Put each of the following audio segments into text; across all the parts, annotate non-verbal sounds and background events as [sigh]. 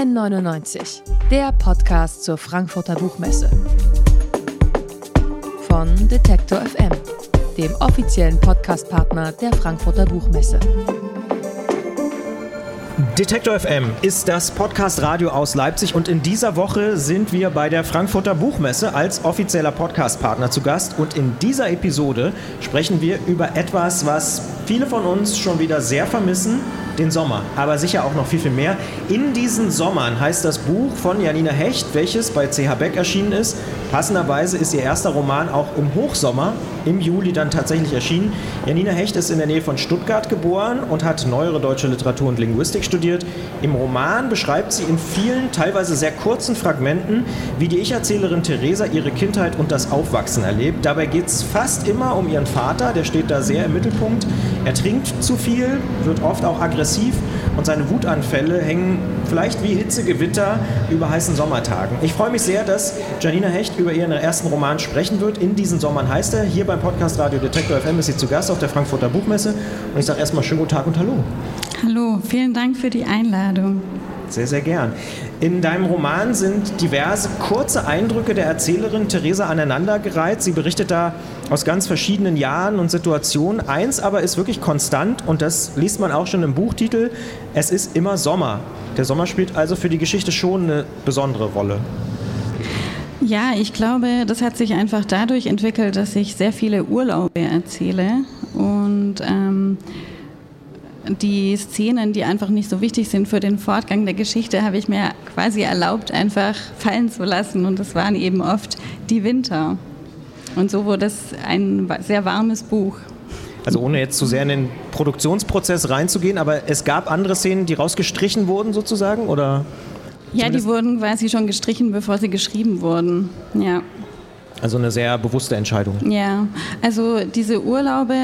N99, der Podcast zur Frankfurter Buchmesse. Von Detektor FM, dem offiziellen Podcastpartner der Frankfurter Buchmesse. Detektor FM ist das Podcast-Radio aus Leipzig und in dieser Woche sind wir bei der Frankfurter Buchmesse als offizieller Podcast-Partner zu Gast. Und in dieser Episode sprechen wir über etwas, was viele von uns schon wieder sehr vermissen, den Sommer, aber sicher auch noch viel, viel mehr. In diesen Sommern heißt das Buch von Janina Hecht, welches bei CH Beck erschienen ist. Passenderweise ist ihr erster Roman auch im Hochsommer, im Juli dann tatsächlich erschienen. Janina Hecht ist in der Nähe von Stuttgart geboren und hat neuere deutsche Literatur und Linguistik studiert. Im Roman beschreibt sie in vielen, teilweise sehr kurzen Fragmenten, wie die Ich-Erzählerin Theresa ihre Kindheit und das Aufwachsen erlebt. Dabei geht es fast immer um ihren Vater, der steht da sehr im Mittelpunkt. Er trinkt zu viel, wird oft auch aggressiv und seine Wutanfälle hängen vielleicht wie Hitzegewitter über heißen Sommertagen. Ich freue mich sehr, dass Janina Hecht über ihren ersten Roman sprechen wird. In diesen Sommern heißt er. Hier beim Podcast Radio Detektor FM ist sie zu Gast auf der Frankfurter Buchmesse. Und ich sage erstmal schönen guten Tag und Hallo. Hallo, vielen Dank für die Einladung. Sehr, sehr gern. In deinem Roman sind diverse kurze Eindrücke der Erzählerin Theresa aneinandergereiht. Sie berichtet da aus ganz verschiedenen Jahren und Situationen. Eins aber ist wirklich konstant und das liest man auch schon im Buchtitel. Es ist immer Sommer. Der Sommer spielt also für die Geschichte schon eine besondere Rolle. Ja, ich glaube, das hat sich einfach dadurch entwickelt, dass ich sehr viele Urlaube erzähle und ähm, die Szenen, die einfach nicht so wichtig sind für den Fortgang der Geschichte, habe ich mir quasi erlaubt, einfach fallen zu lassen. Und das waren eben oft die Winter. Und so wurde es ein sehr warmes Buch. Also ohne jetzt zu sehr in den Produktionsprozess reinzugehen, aber es gab andere Szenen, die rausgestrichen wurden sozusagen, oder? Ja, die wurden quasi schon gestrichen, bevor sie geschrieben wurden. Ja. Also eine sehr bewusste Entscheidung. Ja, also diese Urlaube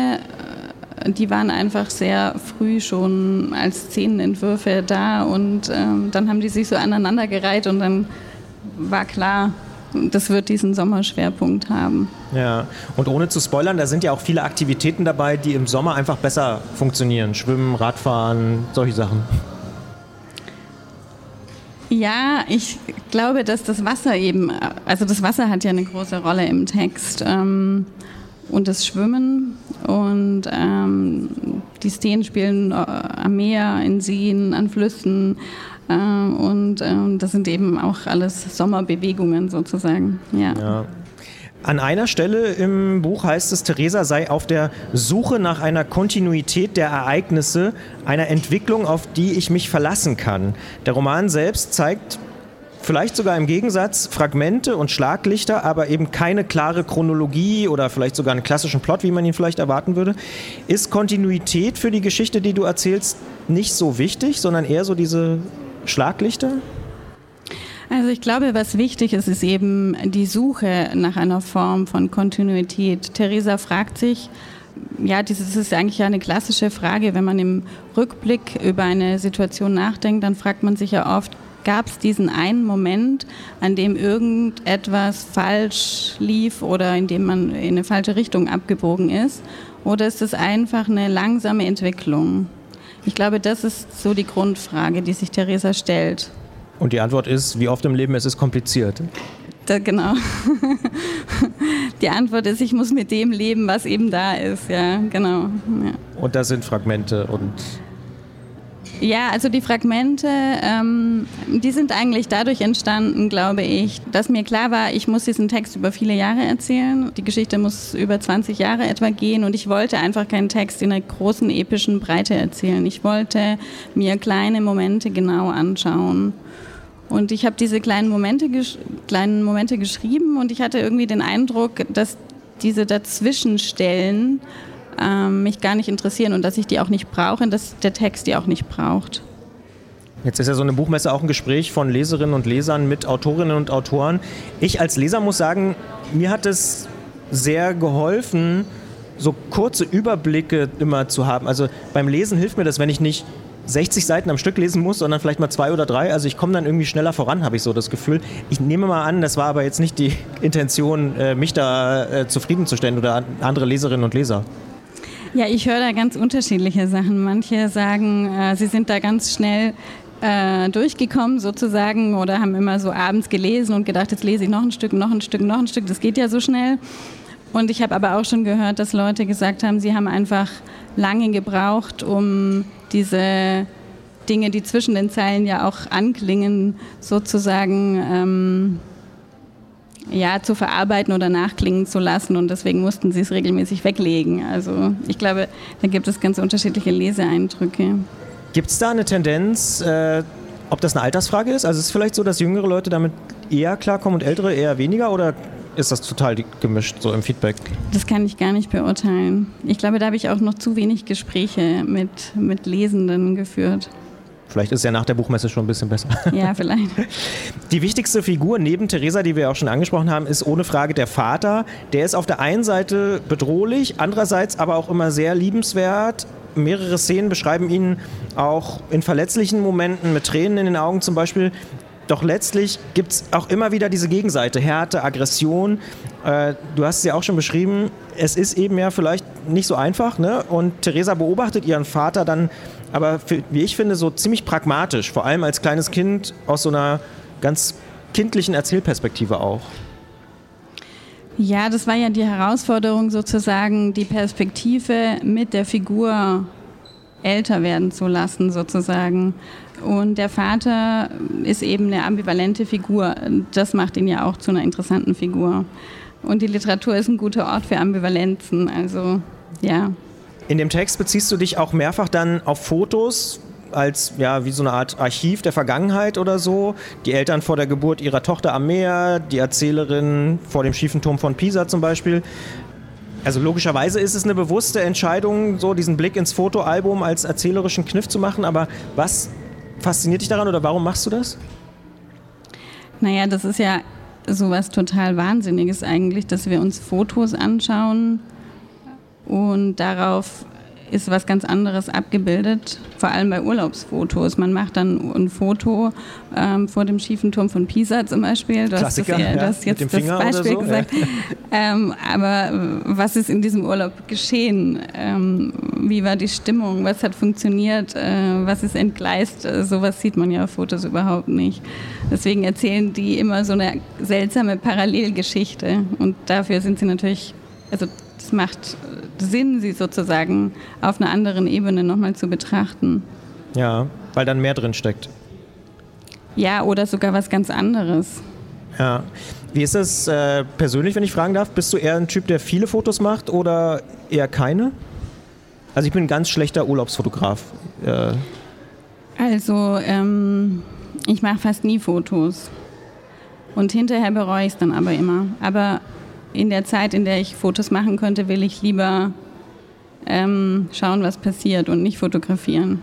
die waren einfach sehr früh schon als Szenenentwürfe da und ähm, dann haben die sich so aneinandergereiht und dann war klar, das wird diesen Sommerschwerpunkt haben. Ja, und ohne zu spoilern, da sind ja auch viele Aktivitäten dabei, die im Sommer einfach besser funktionieren. Schwimmen, Radfahren, solche Sachen. Ja, ich glaube, dass das Wasser eben, also das Wasser hat ja eine große Rolle im Text. Ähm, und das Schwimmen. Und ähm, die Szenen spielen äh, am Meer, in Seen, an Flüssen. Äh, und äh, das sind eben auch alles Sommerbewegungen sozusagen. Ja. ja. An einer Stelle im Buch heißt es, Theresa sei auf der Suche nach einer Kontinuität der Ereignisse, einer Entwicklung, auf die ich mich verlassen kann. Der Roman selbst zeigt vielleicht sogar im Gegensatz Fragmente und Schlaglichter, aber eben keine klare Chronologie oder vielleicht sogar einen klassischen Plot, wie man ihn vielleicht erwarten würde. Ist Kontinuität für die Geschichte, die du erzählst, nicht so wichtig, sondern eher so diese Schlaglichter? Also ich glaube, was wichtig ist, ist eben die Suche nach einer Form von Kontinuität. Theresa fragt sich, ja, das ist eigentlich eine klassische Frage, wenn man im Rückblick über eine Situation nachdenkt, dann fragt man sich ja oft, gab es diesen einen Moment, an dem irgendetwas falsch lief oder in dem man in eine falsche Richtung abgebogen ist? Oder ist es einfach eine langsame Entwicklung? Ich glaube, das ist so die Grundfrage, die sich Theresa stellt. Und die Antwort ist, wie oft im Leben es ist kompliziert. Da, genau. [laughs] Die Antwort ist, ich muss mit dem leben, was eben da ist. Ja, genau. Ja. Und das sind Fragmente und ja, also die Fragmente, ähm, die sind eigentlich dadurch entstanden, glaube ich, dass mir klar war, ich muss diesen Text über viele Jahre erzählen. Die Geschichte muss über 20 Jahre etwa gehen und ich wollte einfach keinen Text in einer großen epischen Breite erzählen. Ich wollte mir kleine Momente genau anschauen. Und ich habe diese kleinen Momente, kleinen Momente geschrieben und ich hatte irgendwie den Eindruck, dass diese Dazwischenstellen ähm, mich gar nicht interessieren und dass ich die auch nicht brauche und dass der Text die auch nicht braucht. Jetzt ist ja so eine Buchmesse auch ein Gespräch von Leserinnen und Lesern mit Autorinnen und Autoren. Ich als Leser muss sagen, mir hat es sehr geholfen, so kurze Überblicke immer zu haben. Also beim Lesen hilft mir das, wenn ich nicht 60 Seiten am Stück lesen muss, sondern vielleicht mal zwei oder drei. Also ich komme dann irgendwie schneller voran, habe ich so das Gefühl. Ich nehme mal an, das war aber jetzt nicht die [laughs] Intention, äh, mich da äh, zufriedenzustellen oder andere Leserinnen und Leser. Ja, ich höre da ganz unterschiedliche Sachen. Manche sagen, äh, sie sind da ganz schnell äh, durchgekommen sozusagen oder haben immer so abends gelesen und gedacht, jetzt lese ich noch ein Stück, noch ein Stück, noch ein Stück. Das geht ja so schnell. Und ich habe aber auch schon gehört, dass Leute gesagt haben, sie haben einfach lange gebraucht, um diese Dinge, die zwischen den Zeilen ja auch anklingen, sozusagen ähm, ja, zu verarbeiten oder nachklingen zu lassen. Und deswegen mussten sie es regelmäßig weglegen. Also ich glaube, da gibt es ganz unterschiedliche Leseeindrücke. Gibt es da eine Tendenz, äh, ob das eine Altersfrage ist? Also ist es vielleicht so, dass jüngere Leute damit eher klarkommen und ältere eher weniger? Oder ist das total gemischt so im Feedback? Das kann ich gar nicht beurteilen. Ich glaube, da habe ich auch noch zu wenig Gespräche mit, mit Lesenden geführt. Vielleicht ist ja nach der Buchmesse schon ein bisschen besser. [laughs] Ja, vielleicht. Die wichtigste Figur neben Theresa, die wir auch schon angesprochen haben, ist ohne Frage der Vater. Der ist auf der einen Seite bedrohlich, andererseits aber auch immer sehr liebenswert. Mehrere Szenen beschreiben ihn auch in verletzlichen Momenten mit Tränen in den Augen zum Beispiel. Doch letztlich gibt es auch immer wieder diese Gegenseite, Härte, Aggression. Äh, du hast es ja auch schon beschrieben, es ist eben ja vielleicht nicht so einfach. Ne? Und Theresa beobachtet ihren Vater dann, aber für, wie ich finde, so ziemlich pragmatisch, vor allem als kleines Kind aus so einer ganz kindlichen Erzählperspektive auch. Ja, das war ja die Herausforderung sozusagen, die Perspektive mit der Figur älter werden zu lassen sozusagen. Und der Vater ist eben eine ambivalente Figur. Das macht ihn ja auch zu einer interessanten Figur. Und die Literatur ist ein guter Ort für Ambivalenzen. Also, ja. In dem Text beziehst du dich auch mehrfach dann auf Fotos als ja wie so eine Art Archiv der Vergangenheit oder so. Die Eltern vor der Geburt ihrer Tochter am Meer, die Erzählerin vor dem schiefen Turm von Pisa zum Beispiel. Also logischerweise ist es eine bewusste Entscheidung, so diesen Blick ins Fotoalbum als erzählerischen Kniff zu machen. Aber was fasziniert dich daran oder warum machst du das? Naja, das ist ja sowas total Wahnsinniges eigentlich, dass wir uns Fotos anschauen und darauf ist was ganz anderes abgebildet, vor allem bei Urlaubsfotos. Man macht dann ein Foto ähm, vor dem schiefen Turm von Pisa zum Beispiel. Du Klassiker, hast, das, ja, das jetzt das Beispiel so, gesagt. Ja. Ähm, aber äh, was ist in diesem Urlaub geschehen? Ähm, wie war die Stimmung? Was hat funktioniert? Äh, was ist entgleist? Äh, sowas sieht man ja auf Fotos überhaupt nicht. Deswegen erzählen die immer so eine seltsame Parallelgeschichte. Und dafür sind sie natürlich, also das macht Sinn, sie sozusagen auf einer anderen Ebene nochmal zu betrachten. Ja, weil dann mehr drin steckt. Ja, oder sogar was ganz anderes. Ja. Wie ist das äh, persönlich, wenn ich fragen darf? Bist du eher ein Typ, der viele Fotos macht oder eher keine? Also ich bin ein ganz schlechter Urlaubsfotograf. Äh. Also ähm, ich mache fast nie Fotos. Und hinterher bereue ich es dann aber immer. Aber in der Zeit, in der ich Fotos machen könnte, will ich lieber ähm, schauen, was passiert und nicht fotografieren.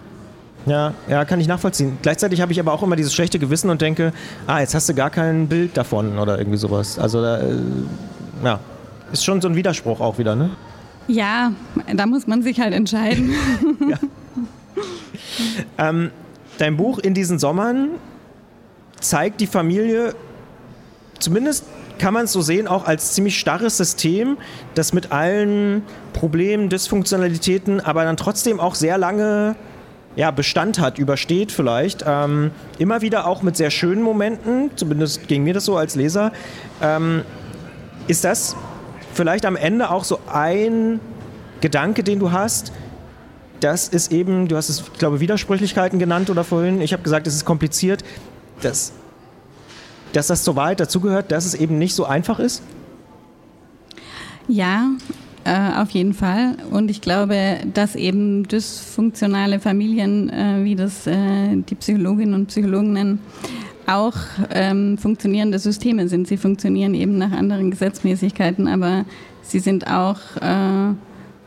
Ja, ja, kann ich nachvollziehen. Gleichzeitig habe ich aber auch immer dieses schlechte Gewissen und denke, ah, jetzt hast du gar kein Bild davon oder irgendwie sowas. Also, da, äh, ja, ist schon so ein Widerspruch auch wieder, ne? Ja, da muss man sich halt entscheiden. [laughs] [laughs] ja. ähm, dein Buch in diesen Sommern zeigt die Familie zumindest kann man es so sehen, auch als ziemlich starres System, das mit allen Problemen, Dysfunktionalitäten, aber dann trotzdem auch sehr lange ja, Bestand hat, übersteht vielleicht. Ähm, immer wieder auch mit sehr schönen Momenten, zumindest ging mir das so als Leser. Ähm, ist das vielleicht am Ende auch so ein Gedanke, den du hast? Das ist eben, du hast es, ich glaube, Widersprüchlichkeiten genannt oder vorhin. Ich habe gesagt, es ist kompliziert. Das dass das zur Wahrheit dazugehört, dass es eben nicht so einfach ist? Ja, äh, auf jeden Fall. Und ich glaube, dass eben dysfunktionale Familien, äh, wie das äh, die Psychologinnen und Psychologen nennen, auch ähm, funktionierende Systeme sind. Sie funktionieren eben nach anderen Gesetzmäßigkeiten, aber sie sind auch äh,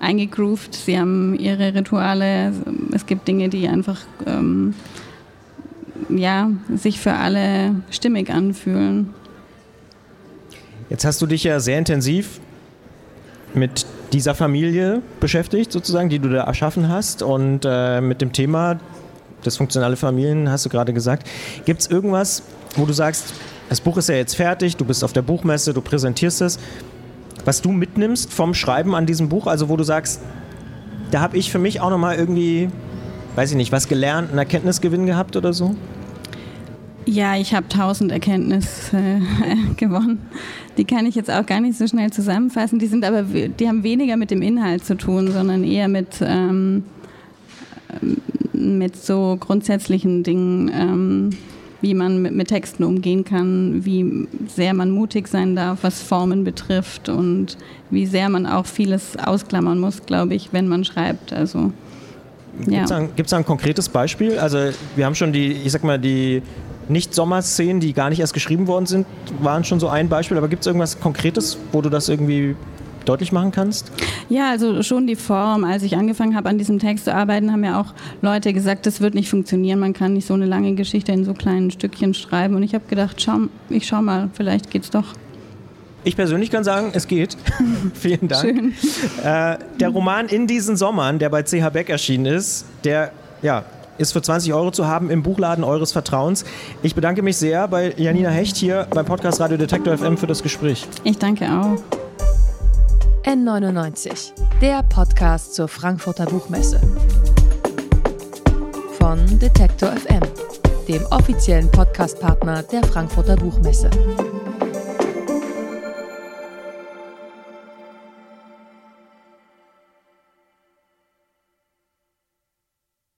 eingegroovt, sie haben ihre Rituale. Es gibt Dinge, die einfach ähm, ja, sich für alle stimmig anfühlen. Jetzt hast du dich ja sehr intensiv mit dieser Familie beschäftigt, sozusagen, die du da erschaffen hast und äh, mit dem Thema dysfunktionale Familien, hast du gerade gesagt. Gibt es irgendwas, wo du sagst, das Buch ist ja jetzt fertig, du bist auf der Buchmesse, du präsentierst es, was du mitnimmst vom Schreiben an diesem Buch, also wo du sagst, da habe ich für mich auch nochmal irgendwie weiß ich nicht, was gelernt, einen Erkenntnisgewinn gehabt oder so? Ja, ich habe tausend Erkenntnisse äh, [laughs] gewonnen. Die kann ich jetzt auch gar nicht so schnell zusammenfassen. Die sind aber, die haben weniger mit dem Inhalt zu tun, sondern eher mit, ähm, mit so grundsätzlichen Dingen, ähm, wie man mit, mit, Texten umgehen kann, wie sehr man mutig sein darf, was Formen betrifft und wie sehr man auch vieles ausklammern muss, glaube ich, wenn man schreibt. Also Gibt es da, ein konkretes Beispiel? Also wir haben schon die, ich sag mal, die nicht-Sommerszenen, die gar nicht erst geschrieben worden sind, waren schon so ein Beispiel. Aber gibt es irgendwas Konkretes, wo du das irgendwie deutlich machen kannst? Ja, also schon die Form. Als ich angefangen habe, an diesem Text zu arbeiten, haben ja auch Leute gesagt, das wird nicht funktionieren. Man kann nicht so eine lange Geschichte in so kleinen Stückchen schreiben. Und ich habe gedacht, schau, ich schau mal, vielleicht geht's doch. Ich persönlich kann sagen, es geht. [laughs] Vielen Dank. Schön. Äh, der Roman In diesen Sommern, der bei CH Beck erschienen ist, der ja, ist für 20 Euro zu haben im Buchladen eures Vertrauens. Ich bedanke mich sehr bei Janina Hecht hier beim Podcast Radio Detektor FM für das Gespräch. Ich danke auch. N99, der Podcast zur Frankfurter Buchmesse. Von Detektor FM, dem offiziellen Podcastpartner der Frankfurter Buchmesse.